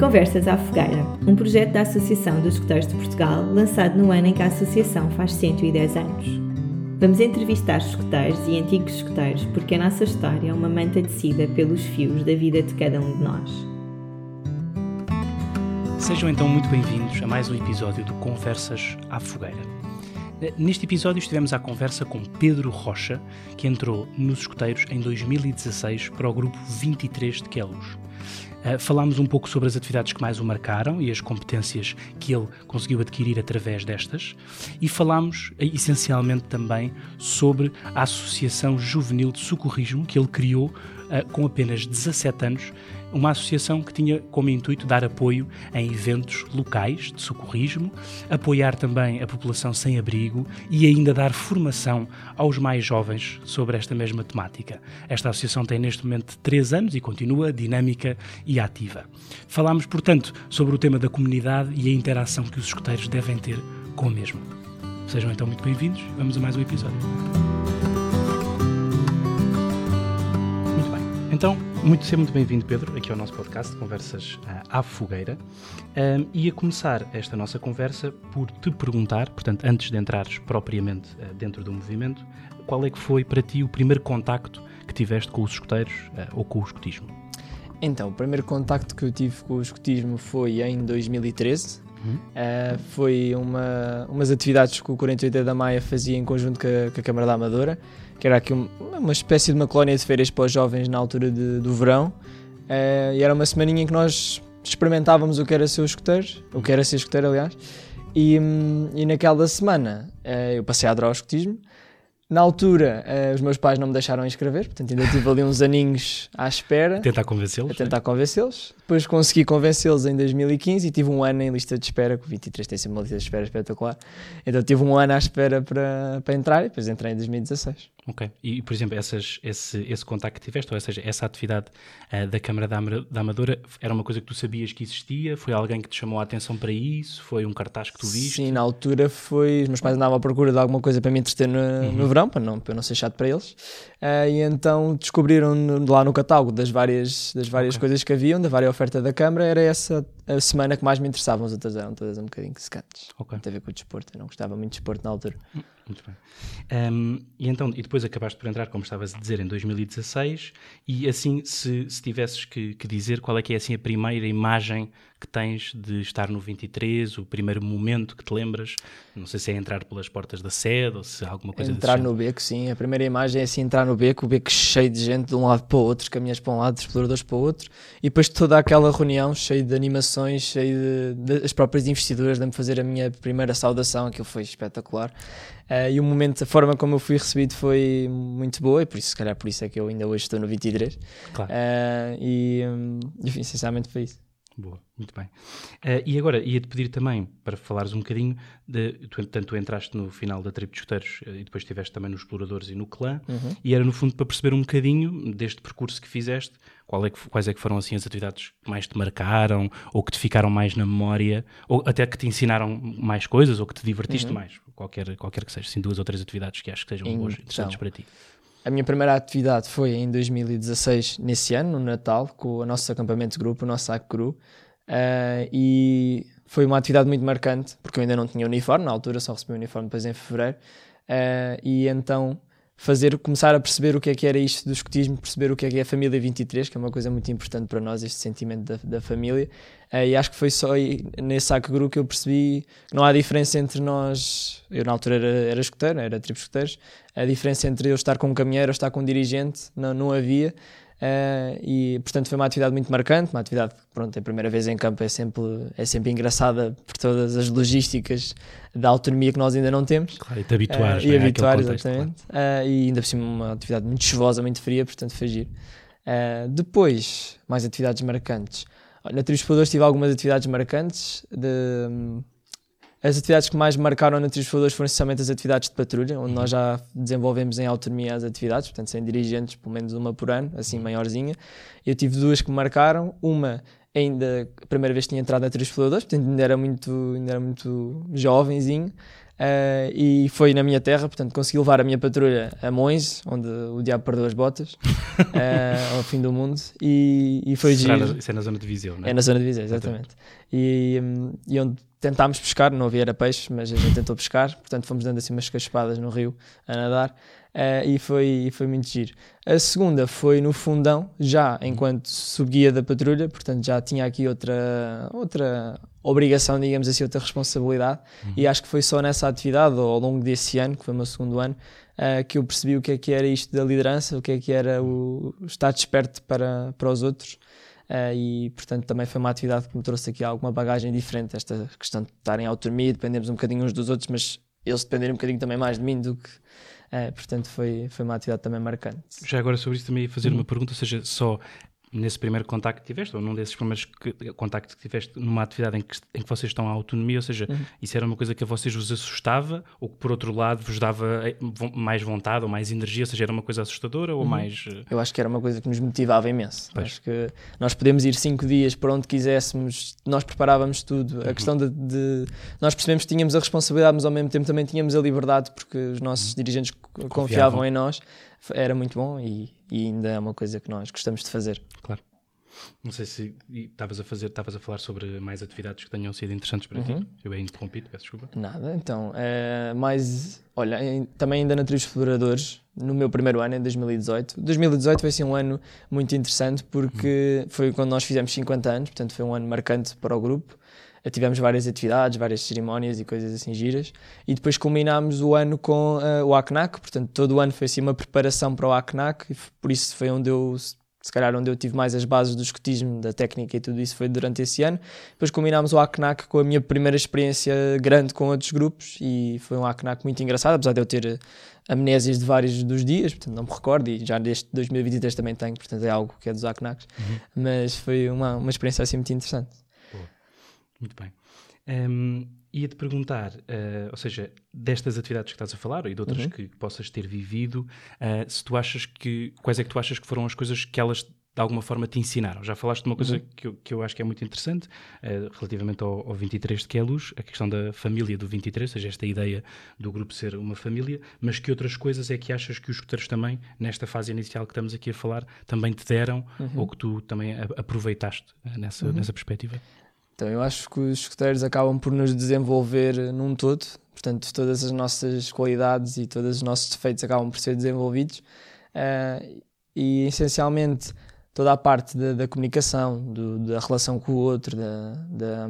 Conversas à Fogueira, um projeto da Associação dos Escuteiros de Portugal, lançado no ano em que a associação faz 110 anos. Vamos entrevistar escuteiros e antigos escuteiros porque a nossa história é uma manta tecida pelos fios da vida de cada um de nós. Sejam então muito bem-vindos a mais um episódio do Conversas à Fogueira. Neste episódio estivemos à conversa com Pedro Rocha, que entrou nos escuteiros em 2016 para o grupo 23 de Queluz. Uh, falámos um pouco sobre as atividades que mais o marcaram e as competências que ele conseguiu adquirir através destas, e falámos uh, essencialmente também sobre a Associação Juvenil de Socorrismo que ele criou uh, com apenas 17 anos uma associação que tinha como intuito dar apoio em eventos locais de socorrismo, apoiar também a população sem abrigo e ainda dar formação aos mais jovens sobre esta mesma temática. Esta associação tem neste momento três anos e continua dinâmica e ativa. Falámos, portanto, sobre o tema da comunidade e a interação que os escuteiros devem ter com a mesma. Sejam então muito bem-vindos. Vamos a mais um episódio. Então, muito, seja muito bem-vindo, Pedro, aqui ao nosso podcast Conversas uh, à Fogueira. Um, e a começar esta nossa conversa por te perguntar, portanto, antes de entrares propriamente uh, dentro do movimento, qual é que foi para ti o primeiro contacto que tiveste com os escuteiros uh, ou com o escutismo? Então, o primeiro contacto que eu tive com o escutismo foi em 2013. Uhum. Uh, foi uma, umas atividades que o 48 da Maia fazia em conjunto com a, com a Câmara da Amadora que era aqui uma espécie de uma colónia de férias para os jovens na altura de, do verão. Uh, e era uma semaninha em que nós experimentávamos o que era ser escuteiro, o que era ser escuteiro, aliás. E, hum, e naquela semana uh, eu passei a adorar o escutismo na altura, uh, os meus pais não me deixaram inscrever, portanto ainda tive ali uns aninhos à espera. Tentar convencê-los? A tentar é? convencê-los. Depois consegui convencê-los em 2015 e tive um ano em lista de espera, que o 23 tem sempre uma lista de espera espetacular. Então tive um ano à espera para, para entrar e depois entrei em 2016. Ok. E, por exemplo, essas, esse, esse contacto que tiveste, ou seja, essa atividade uh, da Câmara da, da Amadora, era uma coisa que tu sabias que existia? Foi alguém que te chamou a atenção para isso? Foi um cartaz que tu viste? Sim, na altura foi. Os meus pais andavam à procura de alguma coisa para me entreter no, uhum. no verão, para não, para não ser chato para eles. Uh, e então descobriram lá no catálogo das várias, das várias okay. coisas que haviam, da várias oferta da Câmara, era essa a semana que mais me interessavam. As outras eram todas um bocadinho secantes. Okay. Não teve a ver com o desporto. Eu não gostava muito de desporto na altura. Hum, muito bem. Um, e então, e depois acabaste por entrar, como estavas a dizer, em 2016. E assim, se, se tivesses que, que, dizer qual é que é assim a primeira imagem que tens de estar no 23, o primeiro momento que te lembras? Não sei se é entrar pelas portas da sede ou se alguma coisa Entrar no beco, sim. A primeira imagem é assim, entrar no beco, o beco cheio de gente de um lado para o outro, caminhas para um lado, exploradores para o outro. E depois toda aquela reunião cheia de animações, cheia de, de as próprias investiduras, de me fazer a minha primeira saudação, aquilo foi espetacular. Uh, e o momento, a forma como eu fui recebido foi muito boa, e por isso, se calhar, por isso é que eu ainda hoje estou no 23. Claro. Uh, e, um, enfim, sinceramente foi isso. Boa, muito bem. Uh, e agora, ia-te pedir também para falares um bocadinho, de, tu, tanto tu entraste no final da tribo de escuteiros uh, e depois estiveste também nos exploradores e no clã, uhum. e era no fundo para perceber um bocadinho deste percurso que fizeste, qual é que, quais é que foram assim as atividades que mais te marcaram, ou que te ficaram mais na memória, ou até que te ensinaram mais coisas, ou que te divertiste uhum. mais, qualquer, qualquer que seja, assim, duas ou três atividades que acho que sejam então, boas, interessantes para ti. A minha primeira atividade foi em 2016, nesse ano, no Natal, com o nosso acampamento de grupo, o nosso saco cru. Uh, e foi uma atividade muito marcante, porque eu ainda não tinha uniforme, na altura só recebi o uniforme depois em fevereiro. Uh, e então fazer, começar a perceber o que é que era isto do escotismo, perceber o que é que é a família 23, que é uma coisa muito importante para nós, este sentimento da, da família. Uh, e acho que foi só nesse saco grupo que eu percebi que não há diferença entre nós, eu na altura era, era escoteiro, era tribo escoteiros, a diferença entre eu estar com um caminheiro ou estar com um dirigente não, não havia. Uh, e portanto foi uma atividade muito marcante, uma atividade que pronto, a primeira vez em campo é sempre, é sempre engraçada por todas as logísticas da autonomia que nós ainda não temos. Claro, e te habituar, uh, e né, habituar, contexto, exatamente. Claro. Uh, e ainda por cima uma atividade muito chuvosa, muito fria, portanto foi giro. depois, mais atividades marcantes. Na Trios tive algumas atividades marcantes de, um, as atividades que mais marcaram na Trios foram essencialmente as atividades de patrulha, onde nós já desenvolvemos em autonomia as atividades, portanto, sem dirigentes, pelo menos uma por ano, assim maiorzinha. Eu tive duas que me marcaram, uma ainda a primeira vez que tinha entrado na Trios portanto, ainda era muito, ainda era muito jovenzinho. Uh, e foi na minha terra, portanto consegui levar a minha patrulha a Mões, onde o diabo perdeu as botas, uh, ao fim do mundo, e, e foi Será giro. na- Isso é na zona de Viseu, não é? É na zona de Viseu, exatamente. E, e onde tentámos pescar, não havia era peixe, mas a gente tentou pescar, portanto fomos dando assim umas caspadas no rio a nadar eh, e foi, foi muito giro. A segunda foi no fundão, já enquanto subguia da patrulha, portanto já tinha aqui outra, outra obrigação, digamos assim, outra responsabilidade e acho que foi só nessa atividade, ou ao longo desse ano, que foi o meu segundo ano, eh, que eu percebi o que é que era isto da liderança, o que é que era o estar desperto para, para os outros Uh, e portanto também foi uma atividade que me trouxe aqui alguma bagagem diferente, esta questão de estarem em autonomia, dependemos um bocadinho uns dos outros, mas eles dependerem um bocadinho também mais de mim do que. uh, portanto, foi, foi uma atividade também marcante. Já agora sobre isso também ia fazer Uhum. uma pergunta, ou seja, só nesse primeiro contacto que tiveste, ou num desses primeiros que- contactos que tiveste numa atividade em que, em que vocês estão à autonomia, ou seja, Uhum. isso era uma coisa que a vocês vos assustava, ou que por outro lado vos dava eh, mais vontade ou mais energia, ou seja, era uma coisa assustadora ou mais... eh, Eu acho que era uma coisa que nos motivava imenso. Pois. Acho que nós podemos ir cinco dias para onde quiséssemos, nós preparávamos tudo. A questão de, de- Nós percebemos que tínhamos a responsabilidade, mas ao mesmo tempo também tínhamos a liberdade, porque os nossos dirigentes co- confiavam em nós. Era muito bom e, e ainda é uma coisa que nós gostamos de fazer. Claro. Não sei se estavas a fazer, estavas a falar sobre mais atividades que tenham sido interessantes para Uhum. ti. Eu bem interrompido, peço desculpa. Nada, então, é, mais, olha, também ainda na Trilhos Exploradores, no meu primeiro ano, em 2018. 2018 foi assim um ano muito interessante porque foi quando nós fizemos 50 anos, portanto foi um ano marcante para o grupo. Eh, Tivemos várias atividades, várias cerimónias e coisas assim giras. E depois culminámos o ano com eh, o ACNAC, portanto todo o ano foi assim uma preparação para o ACNAC e por isso foi onde eu, se calhar onde eu tive mais as bases do escotismo, da técnica e tudo isso foi durante esse ano. Depois combinámos o ACNAC com a minha primeira experiência grande com outros grupos e foi um ACNAC muito engraçado, apesar de eu ter eh, amnésias de vários dos dias, portanto não me recordo e já deste 2023 também tenho, portanto é algo que é dos ACNACs, mas foi uma, uma experiência assim muito interessante. Muito bem. Hum, Ia-te perguntar, eh, ou seja, destas atividades que estás a falar e de outras Uhum. que, possas ter vivido, eh, se tu achas que, quais é que tu achas que foram as coisas que elas de alguma forma te ensinaram? Já falaste de uma coisa Uhum. que, eu, que eu acho que é muito interessante, eh, relativamente ao, ao 23 de Queluz, a questão da família do 23, ou seja, esta ideia do grupo ser uma família, mas que outras coisas é que achas que os escuteiros também, nesta fase inicial que estamos aqui a falar, também te deram Uhum. ou que tu também aproveitaste nessa, nessa perspectiva? Então eu acho que os escuteiros acabam por nos desenvolver num todo, portanto todas as nossas qualidades e todos os nossos defeitos acabam por ser desenvolvidos Ah, e essencialmente toda a parte da, da comunicação, do- da relação com o outro, da, da,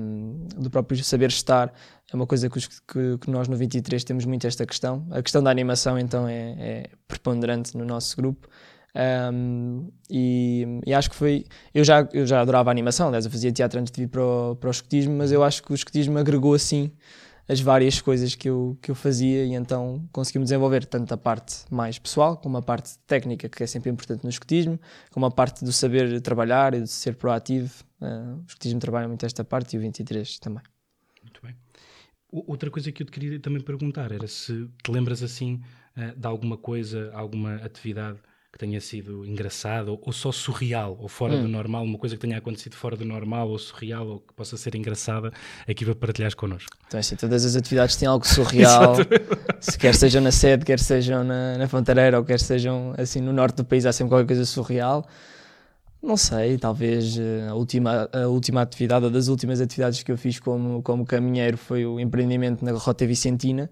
do próprio saber estar, é uma coisa que, os- que- que nós no 23 temos muito esta questão. A questão da animação então é, é preponderante no nosso grupo. Um, e, e acho que foi. Eu já, eu já adorava animação, aliás, eu fazia teatro antes de vir para o, para o escotismo, mas eu acho que o escotismo agregou assim as várias coisas que eu, que eu fazia e então consegui-me desenvolver tanto a parte mais pessoal, como a parte técnica, que é sempre importante no escotismo, como a parte do saber trabalhar e de ser proativo. Uh, o escotismo trabalha muito esta parte e o 23 também. Muito bem. Outra coisa que eu te queria também perguntar era se te lembras assim eh, de alguma coisa, alguma atividade que tenha sido engraçada ou, ou só surreal ou fora Hum. do normal, uma coisa que tenha acontecido fora do normal ou surreal ou que possa ser engraçada aqui para partilhares connosco. Então, assim, todas as atividades têm algo surreal, se quer sejam na sede, quer sejam na, na Fontareira ou quer sejam assim no norte do país, há sempre qualquer coisa surreal. Não sei, talvez eh, a última, a última atividade, ou das últimas atividades que eu fiz como, como caminheiro foi o empreendimento na Rota Vicentina.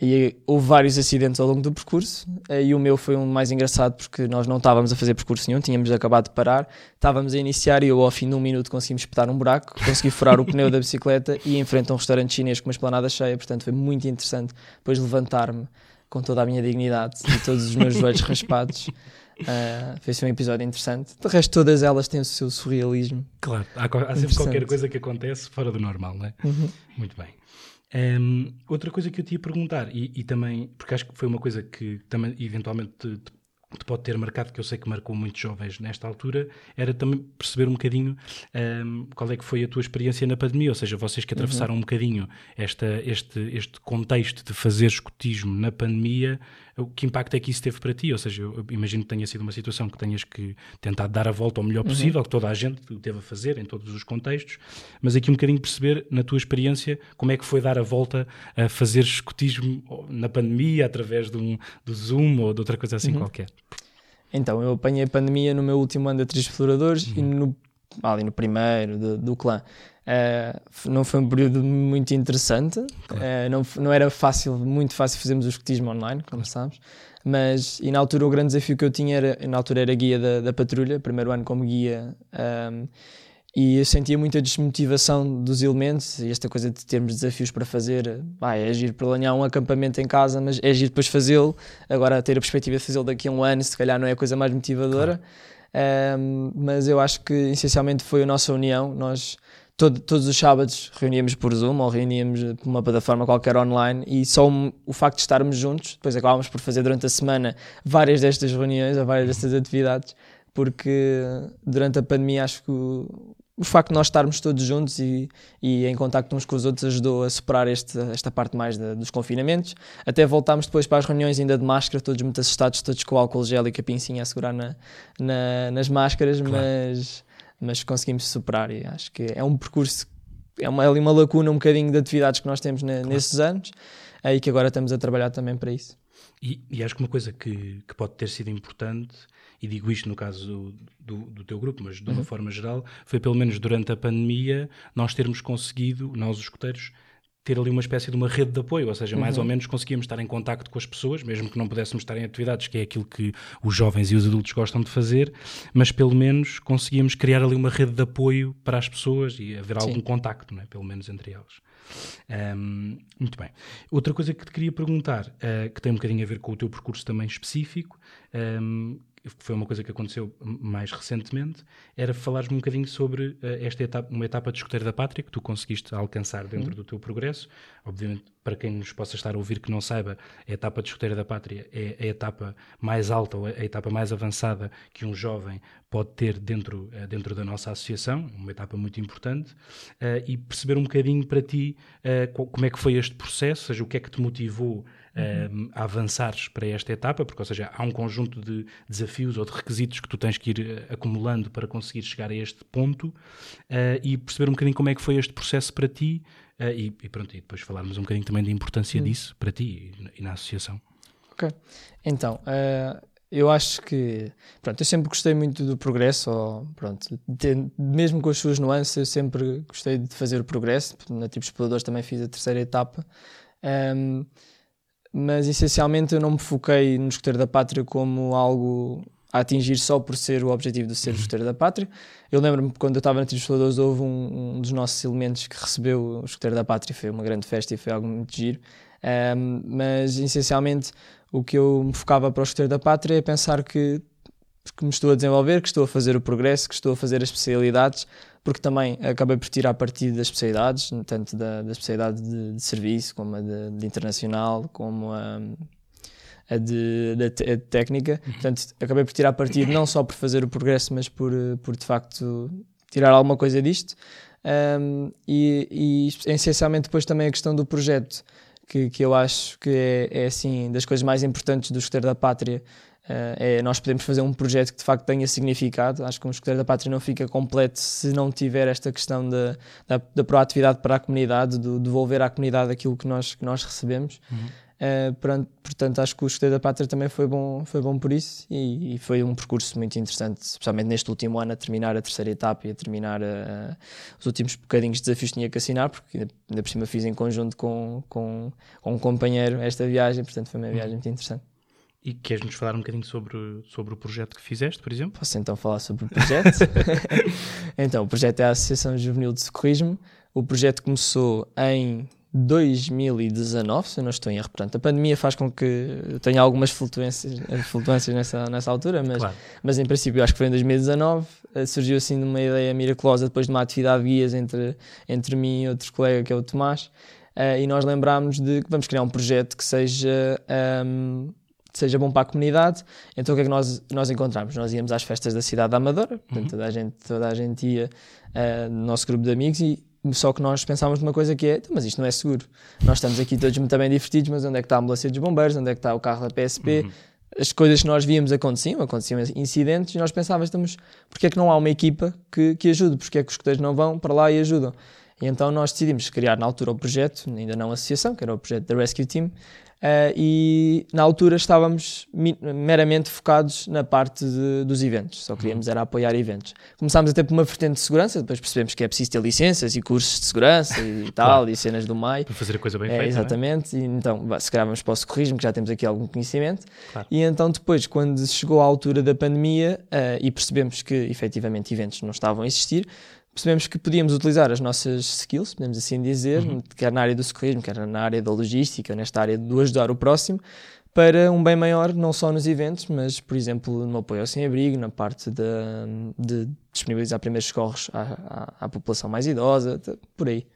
E eh, houve vários acidentes ao longo do percurso. Eh, e o meu foi um mais engraçado porque nós não estávamos a fazer percurso nenhum, tínhamos acabado de parar, estávamos a iniciar e eu ao fim de um minuto conseguimos espetar um buraco, consegui furar o pneu da bicicleta e em frente a um restaurante chinês com uma esplanada cheia, portanto foi muito interessante depois levantar-me com toda a minha dignidade e todos os meus joelhos raspados. Uh, fez um episódio interessante. De resto, todas elas têm o seu surrealismo. Claro, há, há sempre qualquer coisa que acontece fora do normal, não é? Muito bem. Hum, outra coisa que eu te ia perguntar, e, e também, porque acho que foi uma coisa que também eventualmente te, te pode ter marcado, que eu sei que marcou muitos jovens nesta altura, era também perceber um bocadinho um, qual é que foi a tua experiência na pandemia, ou seja, vocês que atravessaram uhum. um bocadinho esta, este, este contexto de fazer escutismo na pandemia, que impacto é que isso teve para ti? Ou seja, eu imagino que tenha sido uma situação que tenhas que tentar dar a volta ao melhor uhum. possível, uhum. que toda a gente teve a fazer em todos os contextos, mas aqui um bocadinho perceber, na tua experiência, como é que foi dar a volta a fazer escutismo na pandemia, através de um, do Zoom ou de outra coisa assim uhum. qualquer. Então, eu apanhei a pandemia no meu último ano de Atriz Exploradores uhum. e no, ali no primeiro do, do clã. Uh, não foi um período muito interessante, claro. uh, não, não era fácil, muito fácil fazermos o escotismo online, como sabes, mas e na altura o grande desafio que eu tinha era, na altura era guia da, da patrulha, primeiro ano como guia, um, e eu sentia muita desmotivação dos elementos e esta coisa de termos desafios para fazer, ah, é agir planear um acampamento em casa, mas é agir depois fazê-lo, agora ter a perspectiva de fazê-lo daqui a um ano, se calhar não é a coisa mais motivadora, claro. um, mas eu acho que essencialmente foi a nossa união, nós todo, todos os sábados reuníamos por Zoom ou reuníamos por uma plataforma qualquer online e só um, o facto de estarmos juntos, depois acabámos por fazer durante a semana várias destas reuniões ou várias destas atividades, porque durante a pandemia acho que o, o facto de nós estarmos todos juntos e, e em contacto uns com os outros ajudou a superar este, esta parte mais de, dos confinamentos. Até voltámos depois para as reuniões ainda de máscara, todos muito assustados, todos com o álcool gel e com a pincinha a segurar na, na, nas máscaras, claro. mas mas conseguimos superar e acho que é um percurso, é uma, é ali uma lacuna um bocadinho de atividades que nós temos na, claro. nesses anos e que agora estamos a trabalhar também para isso. E, e acho que uma coisa que, que, pode ter sido importante, e digo isto no caso do, do teu grupo, mas de uma uhum. forma geral, foi pelo menos durante a pandemia nós termos conseguido, nós os escuteiros, ter ali uma espécie de uma rede de apoio, ou seja, mais uhum. ou menos conseguíamos estar em contacto com as pessoas, mesmo que não pudéssemos estar em atividades, que é aquilo que os jovens e os adultos gostam de fazer, mas pelo menos conseguíamos criar ali uma rede de apoio para as pessoas e haver algum Sim. contacto, não é? pelo menos entre elas. Um, muito bem. Outra coisa que te queria perguntar, uh, que tem um bocadinho a ver com o teu percurso também específico, um, foi uma coisa que aconteceu mais recentemente, era falares-me um bocadinho sobre uh, esta etapa, uma etapa de escoteiro da pátria que tu conseguiste alcançar dentro uhum. do teu progresso. Obviamente, para quem nos possa estar a ouvir que não saiba, a etapa de escoteiro da pátria é a etapa mais alta, ou a etapa mais avançada que um jovem pode ter dentro, uh, dentro da nossa associação, uma etapa muito importante, uh, e perceber um bocadinho para ti como é que foi este processo, ou seja, o que é que te motivou uhum. a avançares para esta etapa, porque, ou seja, há um conjunto de desafios ou de requisitos que tu tens que ir eh, acumulando para conseguir chegar a este ponto uh, e perceber um bocadinho como é que foi este processo para ti uh, e, e, pronto, e depois falarmos um bocadinho também da importância uhum. disso para ti e, e, na associação. Ok, então, uh, eu acho que, pronto, eu sempre gostei muito do progresso, ou, pronto, de, mesmo com as suas nuances, eu sempre gostei de fazer o progresso, na Tipo Exploradores também fiz a terceira etapa, um, mas essencialmente eu não me foquei no escoteiro da pátria como algo a atingir só por ser o objetivo de ser escoteiro da pátria. Eu lembro-me quando eu estava na Trilhos Faladores houve um, um, dos nossos elementos que recebeu o escoteiro da pátria, foi uma grande festa e foi algo muito giro. Um, mas essencialmente o que eu me focava para o escoteiro da pátria é pensar que, que me estou a desenvolver, que estou a fazer o progresso, que estou a fazer as especialidades, porque também acabei por tirar partido das especialidades, tanto da, da especialidade de, de, serviço, como a de, de internacional, como a, a de, técnica. Uhum. Portanto, acabei por tirar partido não só por fazer o progresso, mas por, por de facto tirar alguma coisa disto. Um, e, e essencialmente depois também a questão do projeto, que, que eu acho que é, é assim das coisas mais importantes do escoteiro da pátria, é, nós podemos fazer um projeto que de facto tenha significado. Acho que um escoteiro da pátria não fica completo se não tiver esta questão da, da, da proatividade para a comunidade, de devolver à comunidade aquilo que nós, que nós recebemos. Uhum. Uh, portanto, acho que o escoteiro da pátria também foi bom, foi bom por isso e, e, foi um percurso muito interessante, especialmente neste último ano, a terminar a terceira etapa e a terminar a, a, os últimos bocadinhos de desafios que tinha que assinar, porque ainda, ainda por cima fiz em conjunto com, com, com um companheiro esta viagem, portanto foi uma uhum. viagem muito interessante. E queres-nos falar um bocadinho sobre, sobre o projeto que fizeste, por exemplo? Posso então falar sobre o projeto? então, o projeto é a Associação Juvenil de Socorrismo. O projeto começou em 2019, se eu não estou em erro. Portanto, a pandemia faz com que eu tenha algumas flutuâncias, flutuâncias nessa, nessa altura, mas, claro. mas em princípio acho que foi em 2019. Eh, surgiu assim uma ideia miraculosa depois de uma atividade de guias entre, entre mim e outro colega que é o Tomás. Uh, e nós lembrámos de que vamos criar um projeto que seja um, seja bom para a comunidade. Então o que é que nós, nós encontramos? Nós íamos às festas da cidade da Amadora, portanto, uhum. toda, a gente, toda a gente ia uh, no nosso grupo de amigos e só que nós pensávamos numa coisa que é, então, mas isto não é seguro. Nós estamos aqui todos muito bem divertidos, mas onde é que está a ambulância dos bombeiros? Onde é que está o carro da PSP? Uhum. As coisas que nós víamos aconteciam, aconteciam incidentes, e nós pensávamos, estamos, porque é que não há uma equipa que, que ajude? Porque é que os escuteiros não vão para lá e ajudam? E então nós decidimos criar na altura o projeto, ainda não a associação, que era o projeto da Rescue Team, Uh, e na altura estávamos meramente focados na parte de, dos eventos, só queríamos era apoiar eventos. Começámos até por uma vertente de segurança, depois percebemos que é preciso ter licenças e cursos de segurança e tal, claro. e cenas do MAI. Para fazer a coisa bem é, feita. É? Exatamente, é? e então se calhar vamos para o socorrismo, que já temos aqui algum conhecimento. Claro. E então depois, quando chegou a altura da pandemia uh, e percebemos que efetivamente eventos não estavam a existir, percebemos que podíamos utilizar as nossas skills, podemos assim dizer, uhum. quer na área do socorrismo, quer na área da logística, nesta área do ajudar o próximo, para um bem maior, não só nos eventos, mas, por exemplo, no apoio ao sem-abrigo, na parte de, de disponibilizar primeiros socorros à, à, à população mais idosa, por aí.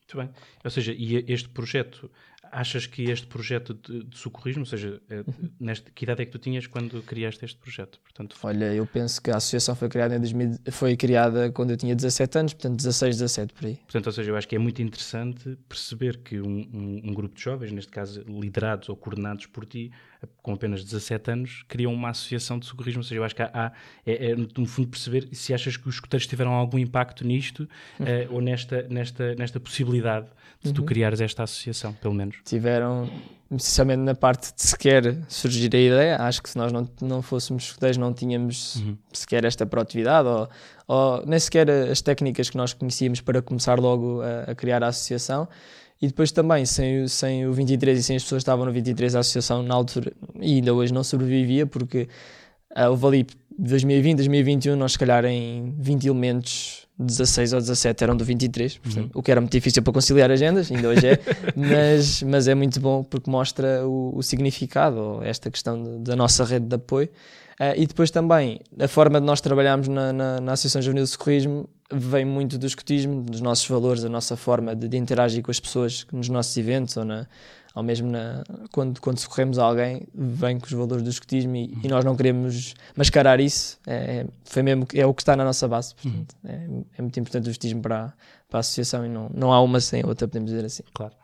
Muito bem. Ou seja, e este projeto achas que este projeto de, de socorrismo, ou seja, é, neste, que idade é que tu tinhas quando criaste este projeto? Portanto, Olha, eu penso que a associação foi criada, em 2000, foi criada quando eu tinha 17 anos, portanto 16, 17 por aí. Portanto, ou seja, eu acho que é muito interessante perceber que um, um, um grupo de jovens, neste caso liderados ou coordenados por ti, com apenas 17 anos, criam uma associação de socorrismo. Ou seja, eu acho que há, há é, é, no fundo, perceber se achas que os escuteiros tiveram algum impacto nisto uhum. uh, ou nesta, nesta, nesta possibilidade de uhum. tu criares esta associação, pelo menos. Tiveram, precisamente na parte de sequer surgir a ideia, acho que se nós não, não fôssemos escuteiros não tínhamos uhum. sequer esta proatividade ou, ou nem sequer as técnicas que nós conhecíamos para começar logo a, a criar a associação. E depois também, sem, sem o 23 e sem as pessoas que estavam no 23, a associação na altura, e ainda hoje não sobrevivia, porque uh, houve ali 2020, 2021, nós se calhar em 20 elementos, 16 ou 17 eram do 23, portanto, uhum. o que era muito difícil para conciliar agendas, ainda hoje é, mas, mas é muito bom porque mostra o, o significado, esta questão de, da nossa rede de apoio. Uh, e depois também, a forma de nós trabalharmos na, na, na Associação Juvenil de Socorrismo vem muito do escutismo, dos nossos valores, da nossa forma de, de interagir com as pessoas nos nossos eventos ou, na, ou mesmo na, quando, quando socorremos alguém, vem com os valores do escutismo e, e nós não queremos mascarar isso. É, é, foi mesmo, é o que está na nossa base. Portanto, uhum. é, é, muito importante o escutismo para, para a associação e não, não há uma sem outra, podemos dizer assim. Claro.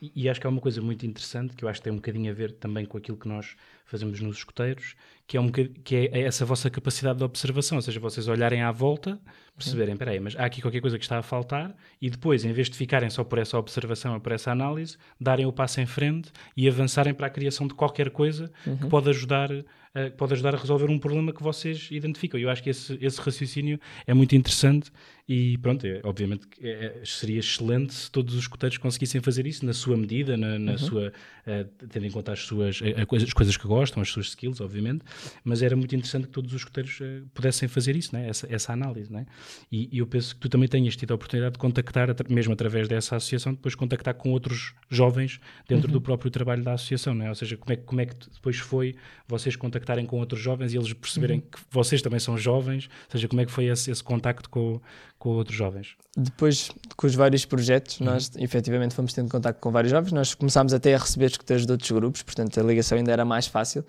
E, e acho que há uma coisa muito interessante que eu acho que tem um bocadinho a ver também com aquilo que nós fazemos nos escuteiros, que é, um que é essa vossa capacidade de observação, ou seja, vocês olharem à volta, perceberem, espera aí, mas há aqui qualquer coisa que está a faltar, e depois, em vez de ficarem só por essa observação ou por essa análise, darem o passo em frente e avançarem para a criação de qualquer coisa uhum. que pode ajudar uh, pode ajudar a resolver um problema que vocês identificam. Eu acho que esse, esse raciocínio é muito interessante e pronto, é, obviamente é, seria excelente se todos os escuteiros conseguissem fazer isso na sua medida, na, na uhum. sua, uh, tendo em conta as suas as coisas que gostam, as suas skills, obviamente, mas era muito interessante que todos os escuteiros uh, pudessem fazer isso, né? essa, essa análise. Né? E, e, eu penso que tu também tenhas tido a oportunidade de contactar, mesmo através dessa associação, depois contactar com outros jovens dentro uhum. do próprio trabalho da associação, né? ou seja, como é, como é que depois foi vocês contactarem com outros jovens e eles perceberem uhum. que vocês também são jovens, ou seja, como é que foi esse, esse contacto com, com outros jovens? Depois, com os vários projetos, uhum. nós efetivamente fomos tendo contato com vários jovens, nós começámos até a receber escuteiros de outros grupos, portanto a ligação ainda era mais fácil,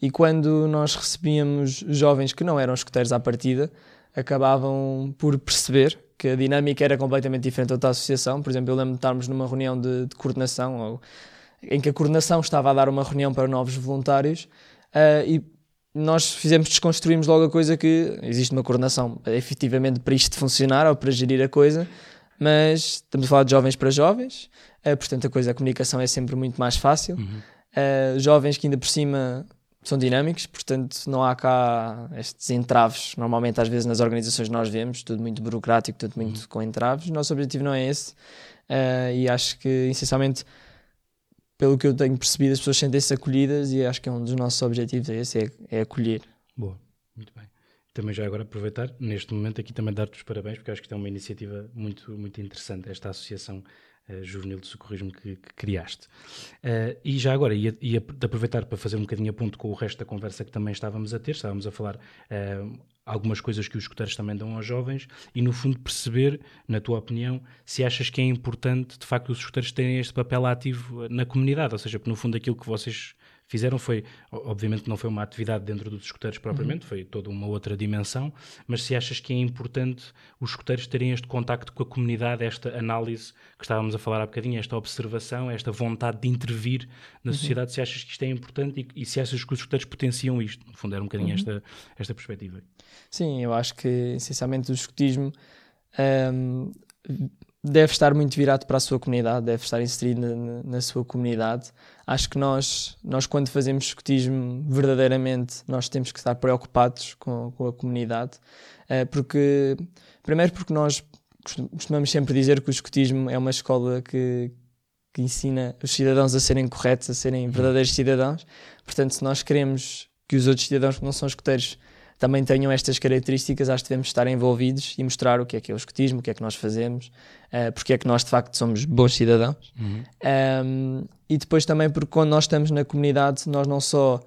e quando nós recebíamos jovens que não eram escuteiros à partida, acabavam por perceber que a dinâmica era completamente diferente da outra associação. Por exemplo, eu lembro de estarmos numa reunião de, de coordenação, ou, em que a coordenação estava a dar uma reunião para novos voluntários uh, e nós fizemos, desconstruímos logo a coisa que existe uma coordenação efetivamente para isto funcionar ou para gerir a coisa, mas estamos a falar de jovens para jovens, uh, portanto a coisa, a comunicação é sempre muito mais fácil. Uhum. Uh, jovens que ainda por cima são dinâmicos, portanto não há cá estes entraves. Normalmente, às vezes, nas organizações nós vemos tudo muito burocrático, tudo muito uhum. com entraves. O nosso objetivo não é esse uh, e acho que, essencialmente, pelo que eu tenho percebido, as pessoas sentem-se acolhidas e acho que é um dos nossos objetivos, é esse, é, é acolher. Boa, muito bem. Também já agora aproveitar, neste momento aqui também dar-te os parabéns, porque acho que é uma iniciativa muito, muito interessante, esta associação uh, juvenil de socorrismo que, que criaste. Uh, e já agora, ia, aproveitar para fazer um bocadinho a ponto com o resto da conversa que também estávamos a ter, estávamos a falar uh, algumas coisas que os escuteiros também dão aos jovens e, no fundo, perceber, na tua opinião, se achas que é importante, de facto, os escuteiros terem este papel ativo na comunidade, ou seja, no fundo, aquilo que vocês fizeram foi, obviamente não foi uma atividade dentro dos escuteiros propriamente, uhum. foi toda uma outra dimensão, mas se achas que é importante os escuteiros terem este contacto com a comunidade, esta análise que estávamos a falar há bocadinho, esta observação, esta vontade de intervir na uhum. sociedade, se achas que isto é importante e, e, se achas que os escuteiros potenciam isto, no fundo era um bocadinho uhum. esta, esta perspectiva. Sim, eu acho que essencialmente o escutismo um, deve estar muito virado para a sua comunidade, deve estar inserido na, na, sua comunidade. Acho que nós, nós quando fazemos escutismo, verdadeiramente, nós temos que estar preocupados com, com a comunidade, uh, porque, primeiro porque nós costumamos sempre dizer que o escutismo é uma escola que, que ensina os cidadãos a serem corretos, a serem verdadeiros cidadãos. Portanto, se nós queremos que os outros cidadãos que não são escuteiros também tenham estas características, acho que devemos estar envolvidos e mostrar o que é que é o escutismo, o que é que nós fazemos, uh, porque é que nós de facto somos bons cidadãos. Uhum. Um, e depois também porque quando nós estamos na comunidade, nós não só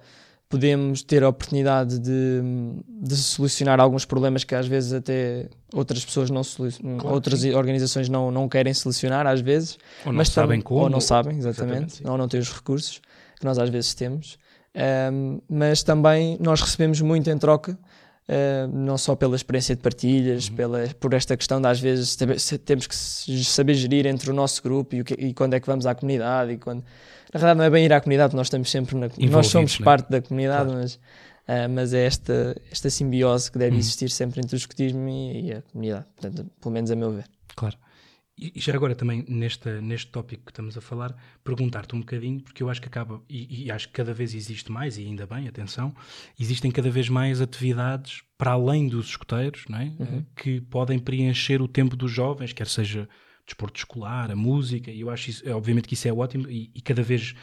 podemos ter a oportunidade de, de solucionar alguns problemas que às vezes até outras pessoas não claro, outras sim. organizações não, não querem solucionar às vezes ou não sabem como ou não sabem exatamente, exatamente ou não têm os recursos que nós às vezes temos um, mas também nós recebemos muito em troca, uh, não só pela experiência de partilhas, uhum. pela, por esta questão de às vezes temos que saber gerir entre o nosso grupo e, que, e quando é que vamos à comunidade. E quando... Na verdade, não é bem ir à comunidade, nós estamos sempre na Nós somos né? parte da comunidade, claro. mas, uh, mas é esta, esta simbiose que deve uhum. existir sempre entre o escutismo e, e a comunidade, Portanto, pelo menos a meu ver. Claro. E já agora também, neste, neste tópico que estamos a falar, perguntar-te um bocadinho, porque eu acho que acaba, e, e, acho que cada vez existe mais, e ainda bem, atenção, existem cada vez mais atividades para além dos escoteiros, não é? Uhum. que podem preencher o tempo dos jovens, quer seja desporto escolar, a música, e eu acho isso, obviamente que isso é ótimo, e, e, cada vez,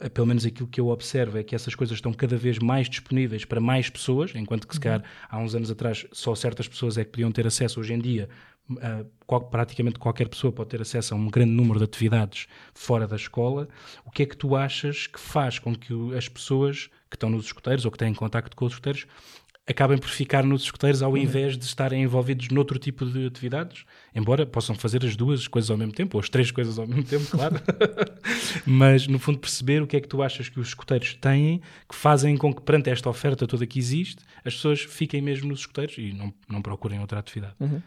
eh, pelo menos aquilo que eu observo, é que essas coisas estão cada vez mais disponíveis para mais pessoas, enquanto que se uhum. calhar há uns anos atrás só certas pessoas é que podiam ter acesso, hoje em dia Uh, qual, praticamente qualquer pessoa pode ter acesso a um grande número de atividades fora da escola. O que é que tu achas que faz com que as pessoas que estão nos escuteiros ou que têm contacto com os escuteiros acabem por ficar nos escuteiros ao uhum. invés de estarem envolvidos noutro tipo de atividades, embora possam fazer as duas coisas ao mesmo tempo, ou as três coisas ao mesmo tempo, claro. Mas, no fundo, perceber o que é que tu achas que os escuteiros têm que fazem com que, perante esta oferta toda que existe, as pessoas fiquem mesmo nos escuteiros e não, não procurem outra atividade. Uhum.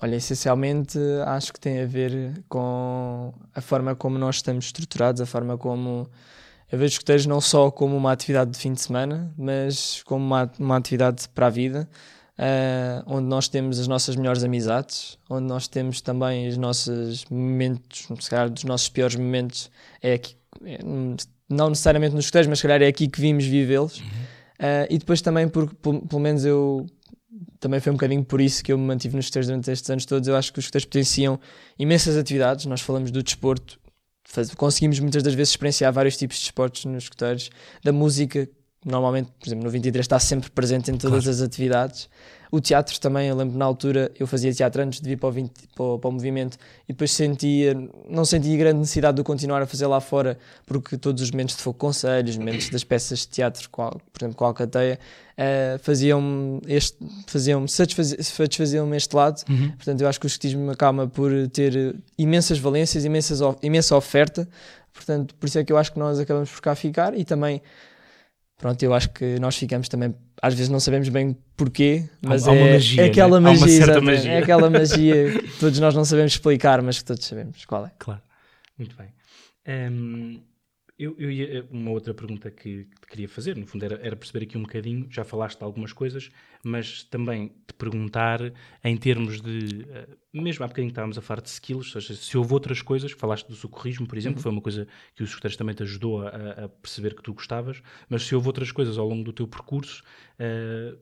Olha, essencialmente acho que tem a ver com a forma como nós estamos estruturados, a forma como eu vejo escuteiros não só como uma atividade de fim de semana, mas como uma, uma atividade para a vida, uh, onde nós temos as nossas melhores amizades, onde nós temos também os nossos momentos, se calhar dos nossos piores momentos, é aqui, é, não necessariamente nos escuteiros, mas se calhar é aqui que vimos vivê-los. Uhum. Uh, e depois também, porque pelo menos eu também foi um bocadinho por isso que eu me mantive nos escuteiros durante estes anos todos. Eu acho que os escuteiros potenciam imensas atividades. Nós falamos do desporto, faz, conseguimos muitas das vezes experienciar vários tipos de esportes nos escuteiros, da música, normalmente, por exemplo, no 23 está sempre presente em todas claro. as atividades. O teatro também, eu lembro na altura, eu fazia teatro antes de vir para o, 20, para o, para o movimento e depois sentia, não sentia grande necessidade de continuar a fazer lá fora, porque todos os momentos de fogo conselhos, momentos das peças de teatro, qual, por exemplo, com a Alcateia, uh, faziam-me este, faziam satisfaziam-me este lado. Uhum. Portanto, eu acho que o escotismo acaba por ter imensas valências, imensas, imensa oferta. Portanto, por isso é que eu acho que nós acabamos por cá ficar e também pronto, eu acho que nós ficamos também, às vezes não sabemos bem porquê, mas há, é, magia, é aquela né? magia, magia, é aquela magia que todos nós não sabemos explicar, mas que todos sabemos qual é. Claro, muito bem. Um, eu, eu ia, uma outra pergunta que, que queria fazer, no fundo, era, era, perceber aqui um bocadinho, já falaste de algumas coisas, mas também te perguntar em termos de, uh, mesmo há bocadinho estávamos a falar de skills, ou seja, se houve outras coisas, falaste do socorrismo, por exemplo, uhum. foi uma coisa que os escuteiros também te ajudou a, a, perceber que tu gostavas, mas se houve outras coisas ao longo do teu percurso, uh,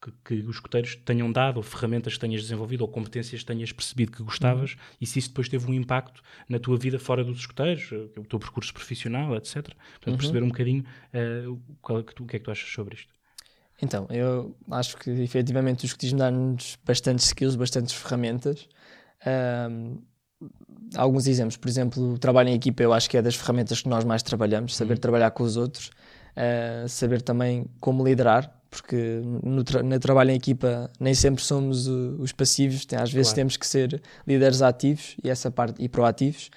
que, que, os escuteiros tenham dado, ou ferramentas que tenhas desenvolvido, ou competências que tenhas percebido que gostavas, uhum. e se isso depois teve um impacto na tua vida fora dos escuteiros, o teu percurso profissional, etc. Portanto, uhum. perceber um bocadinho uh, é o que é que tu achas sobre isto. Então, eu acho que efetivamente o escutismo dá-nos bastantes skills, bastantes ferramentas. Um, alguns exemplos, por exemplo, o trabalho em equipa, eu acho que é das ferramentas que nós mais trabalhamos, saber uhum. trabalhar com os outros, uh, saber também como liderar, porque no, tra no, trabalho em equipa nem sempre somos os passivos, às vezes claro. temos que ser líderes ativos e essa parte e proativos.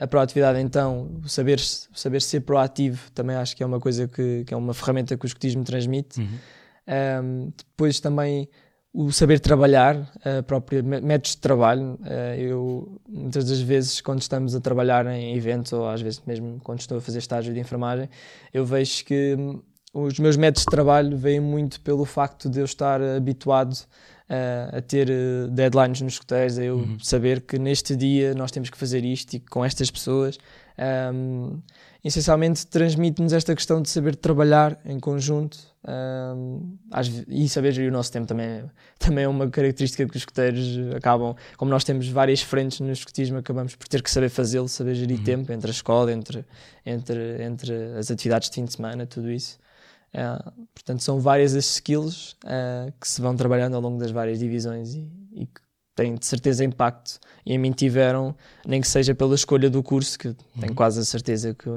A proatividade, então, saber, saber ser proativo, também acho que é uma coisa que, que é uma ferramenta que o escotismo transmite. Uhum. Um, depois também o saber trabalhar, uh, própria, métodos de trabalho. Uh, eu, muitas das vezes, quando estamos a trabalhar em eventos, ou às vezes mesmo quando estou a fazer estágio de enfermagem, eu vejo que hum, os meus métodos de trabalho vêm muito pelo facto de eu estar habituado uh, a ter uh, deadlines nos escuteiros, a eu uhum. saber que neste dia nós temos que fazer isto e com estas pessoas. Um, essencialmente transmite-nos esta questão de saber trabalhar em conjunto um, e saber gerir o nosso tempo também, também é uma característica que os escuteiros acabam, como nós temos várias frentes no escutismo, acabamos por ter que saber fazê-lo, saber gerir uhum. tempo entre a escola, entre, entre, entre as atividades de fim de semana, tudo isso. Uh, portanto, são várias as skills uh, que se vão trabalhando ao longo das várias divisões e, e, que têm de certeza impacto. E em mim tiveram, nem que seja pela escolha do curso, que uhum. tenho quase a certeza que,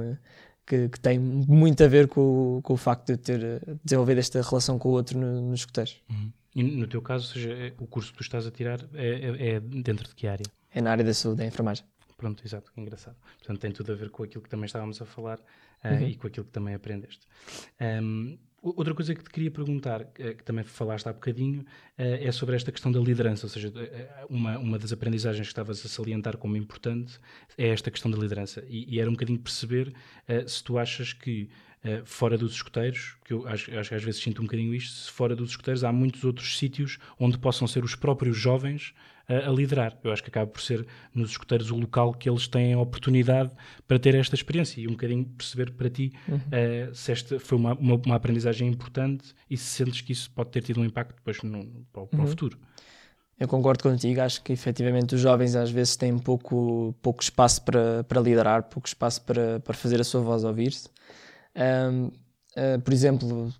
que, que, tem muito a ver com, com o facto de ter desenvolvido esta relação com o outro no, nos escuteiros. Uhum. E no teu caso, seja, é, o curso que tu estás a tirar é, é, é dentro de que área? É na área da saúde, da enfermagem. Pronto, exato, engraçado. Portanto, tem tudo a ver com aquilo que também estávamos a falar uh, uhum. e com aquilo que também aprendeste. Um, outra coisa que te queria perguntar, eh, que também falaste há bocadinho, uh, é sobre esta questão da liderança, ou seja, uma, uma das aprendizagens que estavas a salientar como importante é esta questão da liderança. E, e era um bocadinho perceber uh, se tu achas que Uh, fora dos escuteiros, que eu acho, acho, que às vezes sinto um bocadinho isto, se fora dos escuteiros há muitos outros sítios onde possam ser os próprios jovens a, a, liderar. Eu acho que acaba por ser nos escuteiros o local que eles têm a oportunidade para ter esta experiência e um bocadinho perceber para ti uhum. uh, se esta foi uma, uma, uma, aprendizagem importante e se sentes que isso pode ter tido um impacto depois no, para, o, para uhum. o futuro. Eu concordo contigo, acho que efetivamente os jovens às vezes têm pouco, pouco espaço para, para liderar, pouco espaço para, para fazer a sua voz ouvir-se. Um, uh, eh, por exemplo,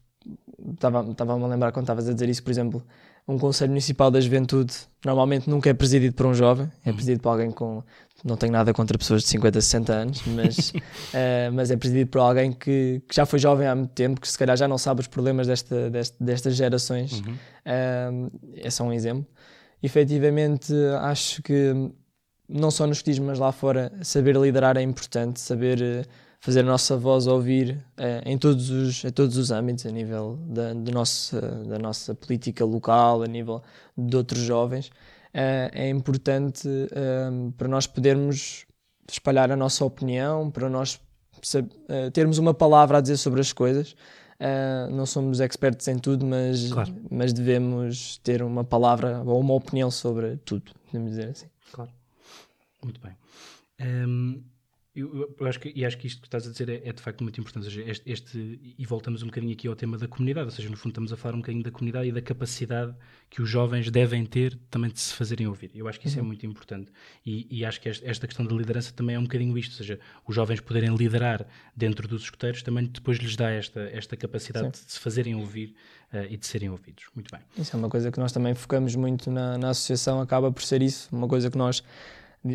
estava-me a lembrar quando estavas a dizer isso, por exemplo, um Conselho Municipal da Juventude normalmente nunca é presidido por um jovem, é uhum. presidido por alguém com. Não tenho nada contra pessoas de 50, 60 anos, mas, uh, mas é presidido por alguém que, que, já foi jovem há muito tempo, que se calhar já não sabe os problemas desta, desta destas gerações. Uhum. Uh, é só um exemplo. Efetivamente, acho que não só no escotismo, mas lá fora, saber liderar é importante, saber uh, fazer a nossa voz ouvir uh, em, todos os, em todos os âmbitos, a nível da, do nosso, da nossa política local, a nível de outros jovens, uh, é importante uh, para nós podermos espalhar a nossa opinião, para nós termos uma palavra a dizer sobre as coisas. não somos expertos em tudo, mas, claro. mas devemos ter uma palavra ou uma opinião sobre tudo, podemos dizer assim. Claro. Muito bem. Um eu, eu, acho que, e acho que isto que estás a dizer é, é de facto muito importante. Seja, este, este, e voltamos um bocadinho aqui ao tema da comunidade, ou seja, no fundo estamos a falar um bocadinho da comunidade e da capacidade que os jovens devem ter também de se fazerem ouvir. Eu acho que isso é uhum. é muito importante. E, e acho que esta, esta, questão da liderança também é um bocadinho isto, ou seja, os jovens poderem liderar dentro dos escuteiros também depois lhes dá esta, esta capacidade Sim. de se fazerem ouvir uh, e de serem ouvidos. Muito bem. Isso é uma coisa que nós também focamos muito na, na associação, acaba por ser isso, uma coisa que nós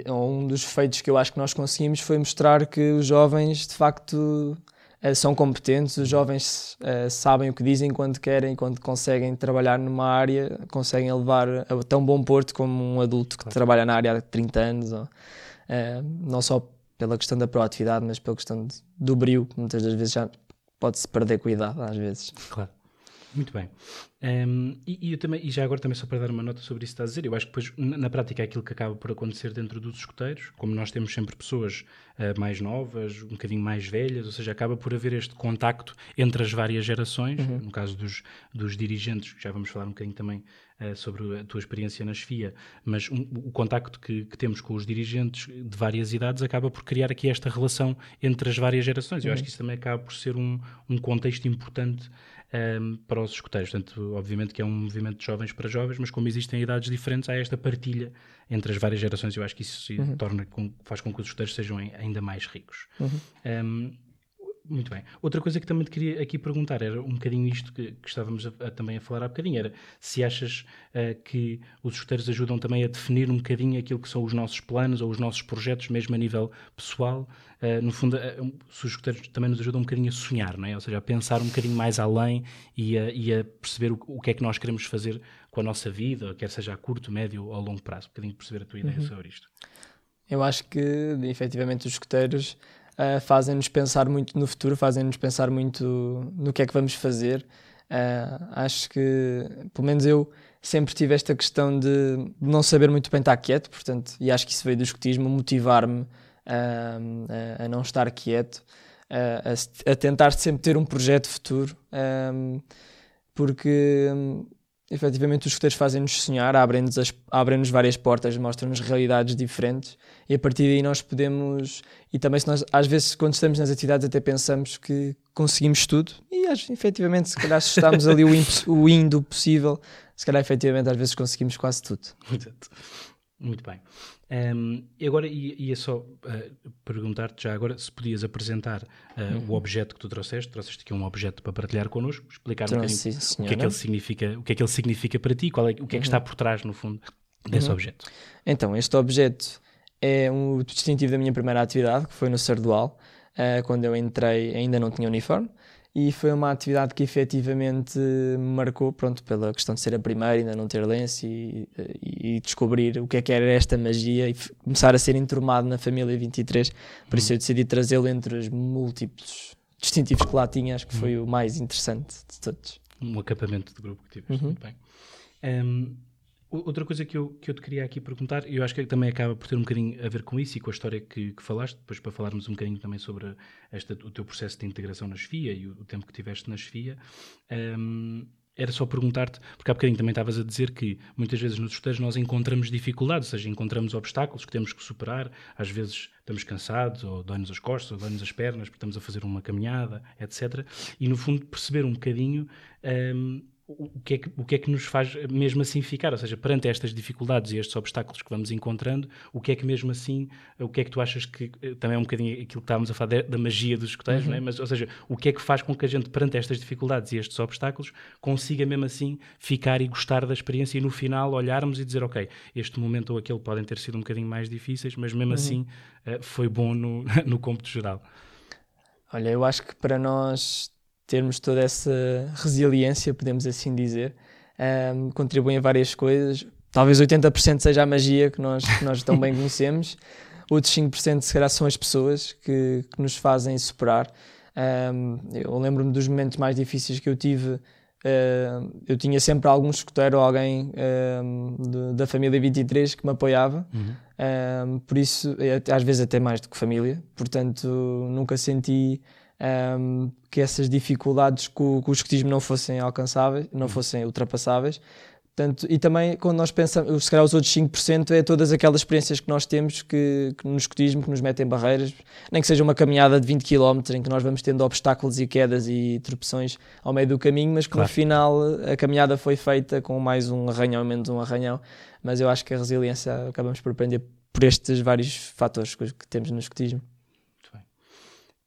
um dos feitos que eu acho que nós conseguimos foi mostrar que os jovens de facto eh, são competentes, os jovens uh, sabem o que dizem quando querem, quando conseguem trabalhar numa área, conseguem levar a tão bom porto como um adulto que claro. trabalha na área há 30 anos, ou, uh, não só pela questão da proatividade, mas pela questão de, do brilho, que muitas das vezes já pode-se perder cuidado às vezes. Claro. Muito bem. Um, e, e, eu também, e já agora também só para dar uma nota sobre isso que estás a dizer, eu acho que depois na, na prática é aquilo que acaba por acontecer dentro dos escuteiros, como nós temos sempre pessoas uh, mais novas, um bocadinho mais velhas, ou seja, acaba por haver este contacto entre as várias gerações, uhum. no caso dos, dos dirigentes, já vamos falar um bocadinho também uh, sobre a tua experiência na FIA, mas um, o contacto que, que, temos com os dirigentes de várias idades acaba por criar aqui esta relação entre as várias gerações. Eu acho uhum. que isso também acaba por ser um, um contexto importante um, ehm, para os escuteiros. Portanto, obviamente que é um movimento de jovens para jovens, mas como existem idades diferentes, há esta partilha entre as várias gerações. Eu acho que isso uhum. torna, faz com que os escuteiros sejam ainda mais ricos. Uhum. Um, ehm, muito bem. Outra coisa que também te queria aqui perguntar era um bocadinho isto que, que estávamos a, a, também a falar há bocadinho, era se achas uh, que os escuteiros ajudam também a definir um bocadinho aquilo que são os nossos planos ou os nossos projetos, mesmo a nível pessoal. Uh, no fundo, uh, os escuteiros também nos ajudam um bocadinho a sonhar, não é? Ou seja, a pensar um bocadinho mais além e a, e a perceber o, o, que é que nós queremos fazer com a nossa vida, quer seja a curto, médio ou longo prazo. Um bocadinho perceber a tua ideia uhum. sobre isto. Eu acho que, efetivamente, os escuteiros uh, fazem-nos pensar muito no futuro, fazem-nos pensar muito no que é que vamos fazer. Uh, acho que, pelo menos eu, sempre tive esta questão de não saber muito bem estar quieto, portanto, e acho que isso veio do escutismo, motivar-me a, a, a, não estar quieto, a, a, tentar sempre ter um projeto futuro, porque efetivamente os escuteiros fazem-nos sonhar, abrem-nos, abrem várias portas, mostram-nos realidades diferentes e a partir daí nós podemos. E também, nós, às vezes, quando estamos nas atividades, até pensamos que conseguimos tudo e efetivamente, se calhar, se estamos ali o, o indo possível, se calhar efetivamente às vezes conseguimos quase tudo. Muito bem. Um, e agora ia, só uh, perguntar-te já agora se podias apresentar uh, uhum. o objeto que tu trouxeste. Trouxeste aqui um objeto para partilhar connosco, explicar um bocadinho o que é que ele significa, o que é que ele significa para ti, qual é, o que é que uhum. está por trás, no fundo, desse uhum. objeto. Então, este objeto é um distintivo da minha primeira atividade, que foi no Sardual, uh, quando eu entrei ainda não tinha uniforme e foi uma atividade que efetivamente me marcou, pronto, pela questão de ser a primeira, ainda não ter lenço e, e, e descobrir o que é que era esta magia e começar a ser enturmado na família 23. Por isso eu decidi trazê-lo entre os múltiplos distintivos que lá tinha, acho que foi o mais interessante de todos. Um acampamento de grupo que tiveste, uhum. muito bem. Um, Outra coisa que eu, que eu te queria aqui perguntar, e eu acho que também acaba por ter um bocadinho a ver com isso e com a história que, que falaste, depois para falarmos um bocadinho também sobre esta, o teu processo de integração na Chefia e o, o tempo que tiveste na Chefia, um, era só perguntar-te, porque há bocadinho também estavas a dizer que muitas vezes nos estudeiros nós encontramos dificuldades, ou seja, encontramos obstáculos que temos que superar, às vezes estamos cansados, ou dói-nos as costas, ou dói-nos as pernas, porque estamos a fazer uma caminhada, etc. E no fundo perceber um bocadinho. Um, o que, é que, o que é que nos faz mesmo assim ficar? Ou seja, perante estas dificuldades e estes obstáculos que vamos encontrando, o que é que mesmo assim, o que é que tu achas que eh, também é um bocadinho aquilo que estávamos a falar da, magia dos escuteiros, uhum. não é? Mas, ou seja, o que é que faz com que a gente, perante estas dificuldades e estes obstáculos, consiga mesmo assim ficar e gostar da experiência e no final olharmos e dizer, ok, este momento ou aquele podem ter sido um bocadinho mais difíceis, mas mesmo uhum. assim uh, foi bom no, no cômputo geral. Olha, eu acho que para nós termos toda essa resiliência, podemos assim dizer, um, contribuem a várias coisas. Talvez 80% seja a magia que nós, que nós tão bem conhecemos, outros 5% se calhar são as pessoas que, que nos fazem superar. Um, eu lembro-me dos momentos mais difíceis que eu tive. Uh, eu tinha sempre algum escuteiro ou alguém de, da família 23 que me apoiava, uhum. por isso, às vezes até mais do que família, portanto, nunca senti um, que essas dificuldades com, com o escotismo não fossem alcançáveis, não uhum. fossem ultrapassáveis. Portanto, e também quando nós pensamos, se calhar os outros 5% é todas aquelas experiências que nós temos que, que no escotismo, que nos metem barreiras, nem que seja uma caminhada de 20 km em que nós vamos tendo obstáculos e quedas e tropeções ao meio do caminho, mas que claro. no final a caminhada foi feita com mais um arranhão, menos um arranhão. Mas eu acho que a resiliência acabamos por aprender por estes vários fatores que temos no escotismo.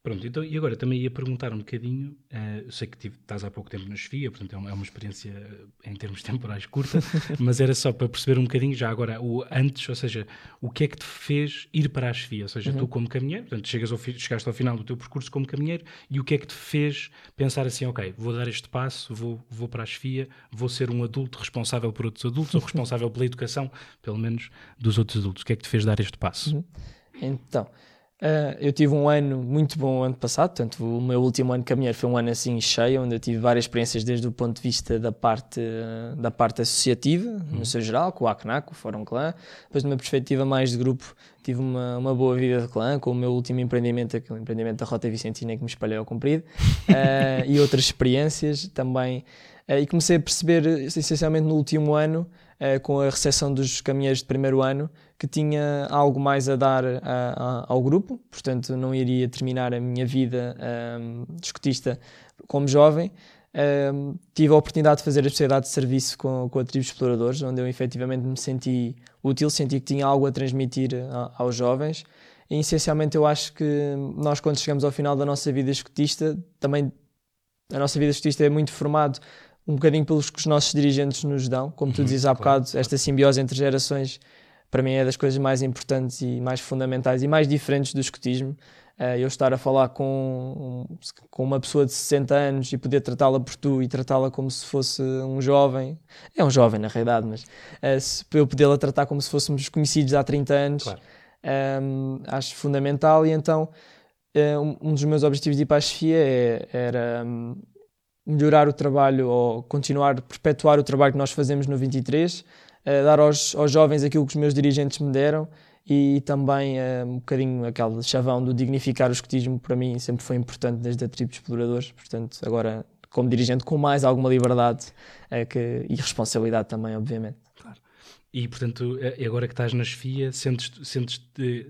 Pronto, então, e agora também ia perguntar um bocadinho, uh, sei que tive, estás há pouco tempo na Chefia, portanto é uma, é uma, experiência eh, em termos temporais curta, mas era só para perceber um bocadinho já agora o antes, ou seja, o que é que te fez ir para a Chefia, ou seja, uhum. tu como caminheiro, portanto chegas ao, chegaste ao final do teu percurso como caminheiro e o que é que te fez pensar assim, ok, vou dar este passo, vou, vou para a Chefia, vou ser um adulto responsável por outros adultos ou responsável pela educação, pelo menos, dos outros adultos, o que é que te fez dar este passo? Uhum. Então... Uh, eu tive um ano muito bom ano passado, portanto, o meu último ano caminheiro foi um ano assim cheio, onde eu tive várias experiências desde o ponto de vista da parte, da parte associativa, uhum. no seu geral, com o ACNAC, o Fórum Clã. Depois, de uma perspectiva mais de grupo, tive uma, uma boa vida de clã, com o meu último empreendimento, aquele empreendimento da Rota Vicentina que me espalhei ao comprido, uh, e outras experiências também. Uh, e comecei a perceber, essencialmente no último ano, com a recepção dos caminheiros de primeiro ano, que tinha algo mais a dar a, a, ao grupo, portanto não iria terminar a minha vida um, escotista como jovem. Um, tive a oportunidade de fazer a especialidade de serviço com, com a Tribo Exploradores, onde eu efetivamente me senti útil, senti que tinha algo a transmitir a, aos jovens. E essencialmente eu acho que nós, quando chegamos ao final da nossa vida escotista, também a nossa vida escotista é muito formado um bocadinho pelos que os nossos dirigentes nos dão, como tu uhum, dizes há bocado, esta simbiose entre gerações para mim é das coisas mais importantes e mais fundamentais e mais diferentes do escotismo. Uh, eu estar a falar com, com uma pessoa de 60 anos e poder tratá-la por tu e tratá-la como se fosse um jovem, é um jovem na realidade, mas se eu poder-la tratar como se fôssemos conhecidos há 30 anos, claro. um, acho fundamental e então um, dos meus objetivos de ir para a Sofia é, era um, melhorar o trabalho ou continuar, perpetuar o trabalho que nós fazemos no 23, uh, dar aos, aos jovens aquilo que os meus dirigentes me deram e também uh, um bocadinho aquele chavão do dignificar o escotismo para mim sempre foi importante desde a tribo de exploradores, portanto agora como dirigente com mais alguma liberdade uh, que, e responsabilidade também, obviamente. Claro. E, portanto, agora que estás na chefia, sentes-te sentes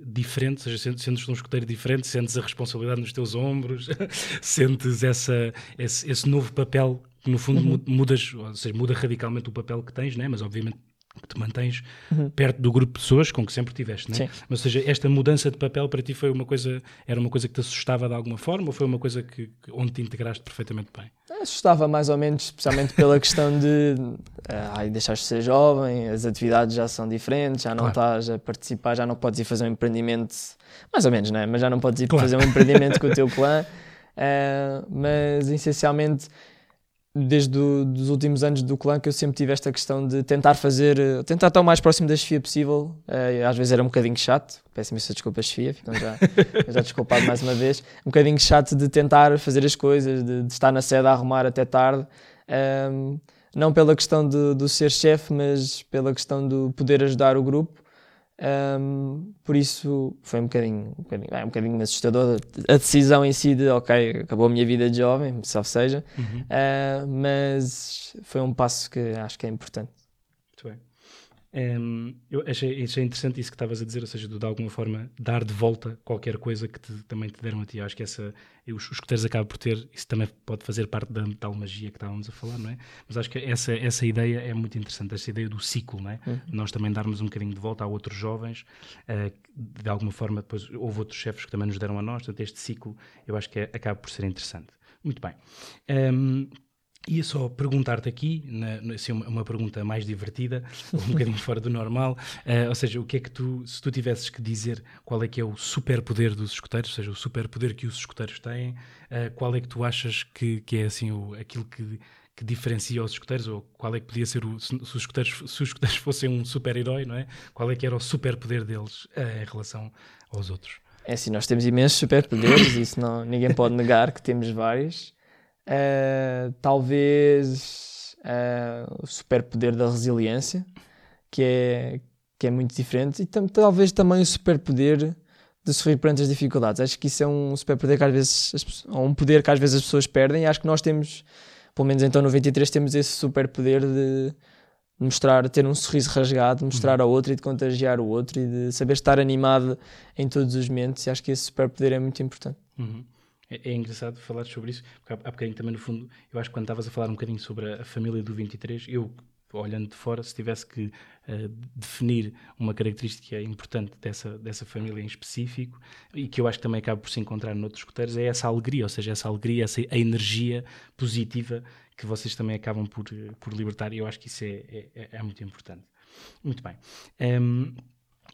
diferente, ou seja, sentes, sentes um escoteiro diferente, sentes a responsabilidade nos teus ombros, sentes essa, esse, esse, novo papel que, no fundo, uhum. mudas, ou seja, muda radicalmente o papel que tens, né? mas obviamente que te mantens uhum. perto do grupo de pessoas com que sempre tiveste, né? Mas, ou seja, esta mudança de papel para ti foi uma coisa, era uma coisa que te assustava de alguma forma ou foi uma coisa que, que onde te integraste perfeitamente bem? Assustava mais ou menos, especialmente pela questão de uh, deixaste de ser jovem, as atividades já são diferentes, já não claro. estás a participar, já não podes ir fazer um empreendimento, mais ou menos, né? Mas já não podes ir claro. fazer um empreendimento com o teu clã. Uh, mas essencialmente desde os últimos anos do clã que eu sempre tive esta questão de tentar fazer, tentar estar o mais próximo da chefia possível. Uh, às vezes era um bocadinho chato, peço-me essa desculpa, chefia, ficam já, já desculpado mais uma vez. Um bocadinho chato de tentar fazer as coisas, de, de estar na sede a arrumar até tarde. Um, não pela questão de, de ser chefe, mas pela questão de poder ajudar o grupo. Um, por isso foi um bocadinho, um bocadinho, é, um bocadinho assustador a decisão em si de ok, acabou a minha vida de jovem, salvo seja, uhum. uh, mas foi um passo que acho que é importante. Muito bem. Um, eu achei, achei, interessante isso que estavas a dizer, ou seja, de, de alguma forma dar de volta qualquer coisa que te, também te deram a ti. Eu acho que essa, os, os escuteiros acabam por ter, isso também pode fazer parte da tal magia que estávamos a falar, não é? Mas acho que essa, essa ideia é muito interessante, essa ideia do ciclo, não é? Uhum. Nós também darmos um bocadinho de volta a outros jovens, uh, de alguma forma, depois houve outros chefes que também nos deram a nós, portanto, este ciclo eu acho que é, acaba por ser interessante. Muito bem. Um, Ia só perguntar-te aqui, na, assim, uma, uma, pergunta mais divertida, um bocadinho fora do normal, uh, ou seja, o que é que tu, se tu tivesses que dizer qual é que é o superpoder dos escuteiros, ou seja, o superpoder que os escuteiros têm, uh, qual é que tu achas que, que é assim o, aquilo que, que diferencia os escuteiros, ou qual é que podia ser o, se, os escuteiros, se os escuteiros fossem um super-herói, não é? Qual é que era o superpoder deles uh, em relação aos outros? É assim, nós temos imensos superpoderes, isso não, ninguém pode negar que temos vários. Uh, talvez uh, o superpoder da resiliência, que é, que é muito diferente, e tam talvez também o superpoder de sorrir perante as dificuldades. Acho que isso é um superpoder que às vezes, ou um poder que às vezes as pessoas perdem, e acho que nós temos, pelo menos então no 23, temos esse superpoder de mostrar, ter um sorriso rasgado, de mostrar uhum. ao outro e de contagiar o outro e de saber estar animado em todos os momentos, e acho que esse superpoder é muito importante. Uhum. É, é, engraçado falar sobre isso, porque há, bocadinho também, no fundo, eu acho que quando estavas a falar um bocadinho sobre a, a família do 23, eu, olhando de fora, se tivesse que uh, definir uma característica importante dessa, dessa família em específico, e que eu acho que também acaba por se encontrar noutros escuteiros, é essa alegria, ou seja, essa alegria, essa a energia positiva que vocês também acabam por, por libertar, e eu acho que isso é, é, é muito importante. Muito bem. Um,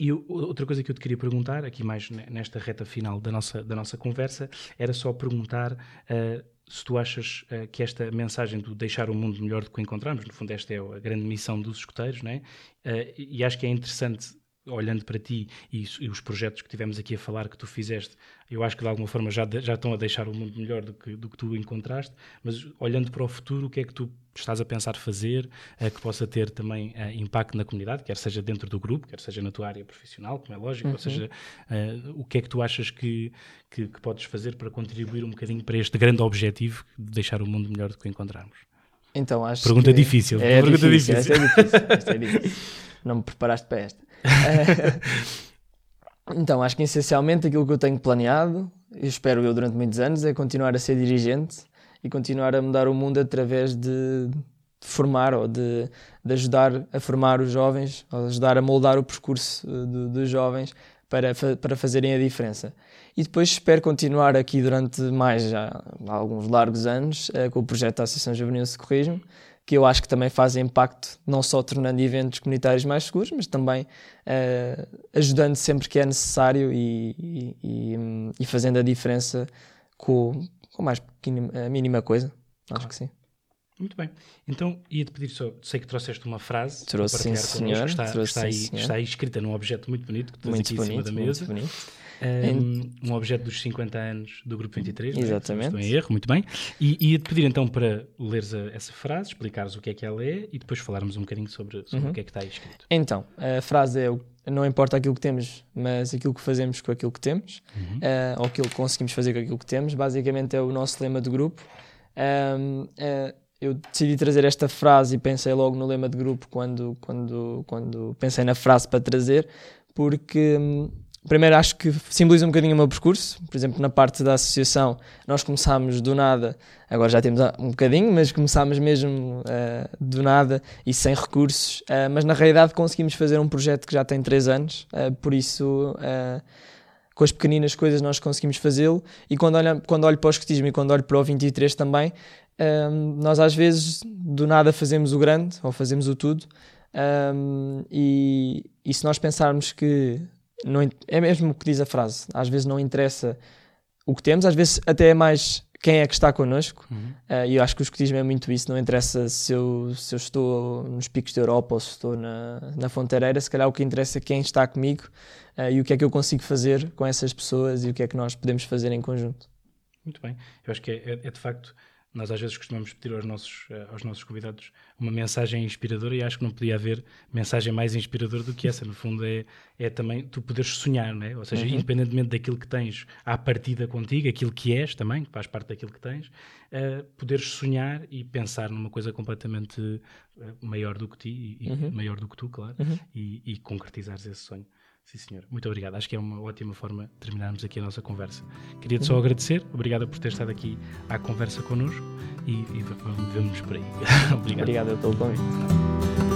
e outra coisa que eu te queria perguntar, aqui mais nesta reta final da nossa, da nossa conversa, era só perguntar uh, se tu achas uh, que esta mensagem do deixar o mundo melhor do que o encontramos, no fundo esta é a grande missão dos escuteiros, né? Uh, e acho que é interessante olhando para ti e, e, os projetos que tivemos aqui a falar que tu fizeste, eu acho que de alguma forma já, já estão a deixar o mundo melhor do que, do que tu encontraste, mas olhando para o futuro, o que é que tu estás a pensar fazer uh, que possa ter também uh, impacto na comunidade, quer seja dentro do grupo, quer seja na tua área profissional, como é lógico, uhum. ou seja, uh, o que é que tu achas que, que, que, podes fazer para contribuir um bocadinho para este grande objetivo de deixar o mundo melhor do que encontrarmos? Então, acho pergunta difícil. É pergunta difícil, difícil. Esta é difícil, esta é difícil. Não me preparaste para esta. então, acho que essencialmente aquilo que eu tenho planeado, e espero eu durante muitos anos, é continuar a ser dirigente e continuar a mudar o mundo através de, de formar ou de, de, ajudar a formar os jovens, ou ajudar a moldar o percurso eh, dos jovens para, para fazerem a diferença. E depois espero continuar aqui durante mais já alguns largos anos eh, com o projeto da Associação Juvenil Socorrismo, que eu acho que também fazem impacto, não só tornando eventos comunitários mais seguros, mas também uh, ajudando sempre que é necessário e, e, e fazendo a diferença com, com mais a mínima coisa. Acho claro. que sim. Muito bem. Então, ia-te pedir só, sei que trouxeste uma frase Trouxe, sim, connosco, senhor. está, Trouxe, está, aí, sim, senhor. está aí escrita num objeto muito bonito que tens Muito aqui bonito, em cima da muito mesa. bonito. Um, um objeto dos 50 anos do Grupo 23. não é? Exatamente. Não estou em erro, muito bem. E ia-te pedir então para leres a- essa frase, explicares o que é que ela é e depois falarmos um bocadinho sobre, sobre Uhum. o que é que está aí escrito. Então, a frase é: não importa aquilo que temos, mas aquilo que fazemos com aquilo que temos, eh, ou aquilo que conseguimos fazer com aquilo que temos. Basicamente é o nosso lema de grupo. Ahm, eh, eu decidi trazer esta frase e pensei logo no lema de grupo quando, quando, quando pensei na frase para trazer, porque hum, primeiro acho que simboliza um bocadinho o meu percurso. Por exemplo, na parte da associação, nós começámos do nada, agora já temos um bocadinho, mas começámos mesmo ah, do nada e sem recursos. Ah, mas na realidade conseguimos fazer um projeto que já tem três anos, ah, por isso. com as pequeninas coisas nós conseguimos fazê-lo e quando olho, quando olho para o escotismo e quando olho para o 23 também nós às vezes do nada fazemos o grande ou fazemos o tudo hum, e, e se nós pensarmos que não, é mesmo o que diz a frase às vezes não interessa o que temos às vezes até é mais quem é que está connosco Uhum. Uh, e eu acho que o escotismo é muito isso, não interessa se eu, se eu estou nos picos da Europa ou se estou na, na Fonteireira, se calhar o que interessa é quem está comigo uh, e o que é que eu consigo fazer com essas pessoas e o que é que nós podemos fazer em conjunto. Muito bem. Eu acho que é, é- é de facto, nós às vezes costumamos pedir aos nossos, eh, aos nossos convidados uma mensagem inspiradora e acho que não podia haver mensagem mais inspiradora do que essa. No fundo, é, é também tu poderes sonhar, não é? Ou seja, Uhum. independentemente daquilo que tens à partida contigo, aquilo que és também, que faz parte daquilo que tens, eh, poderes sonhar e pensar numa coisa completamente eh, maior do que ti, e, Uhum. maior do que tu, claro, e, e concretizares esse sonho. Sim, senhor. Muito obrigado. Acho que é uma ótima forma de terminarmos aqui a nossa conversa. Queria-te só agradecer. Obrigado por ter estado aqui à conversa connosco e, e vamos por aí. obrigado. Obrigado pelo convite.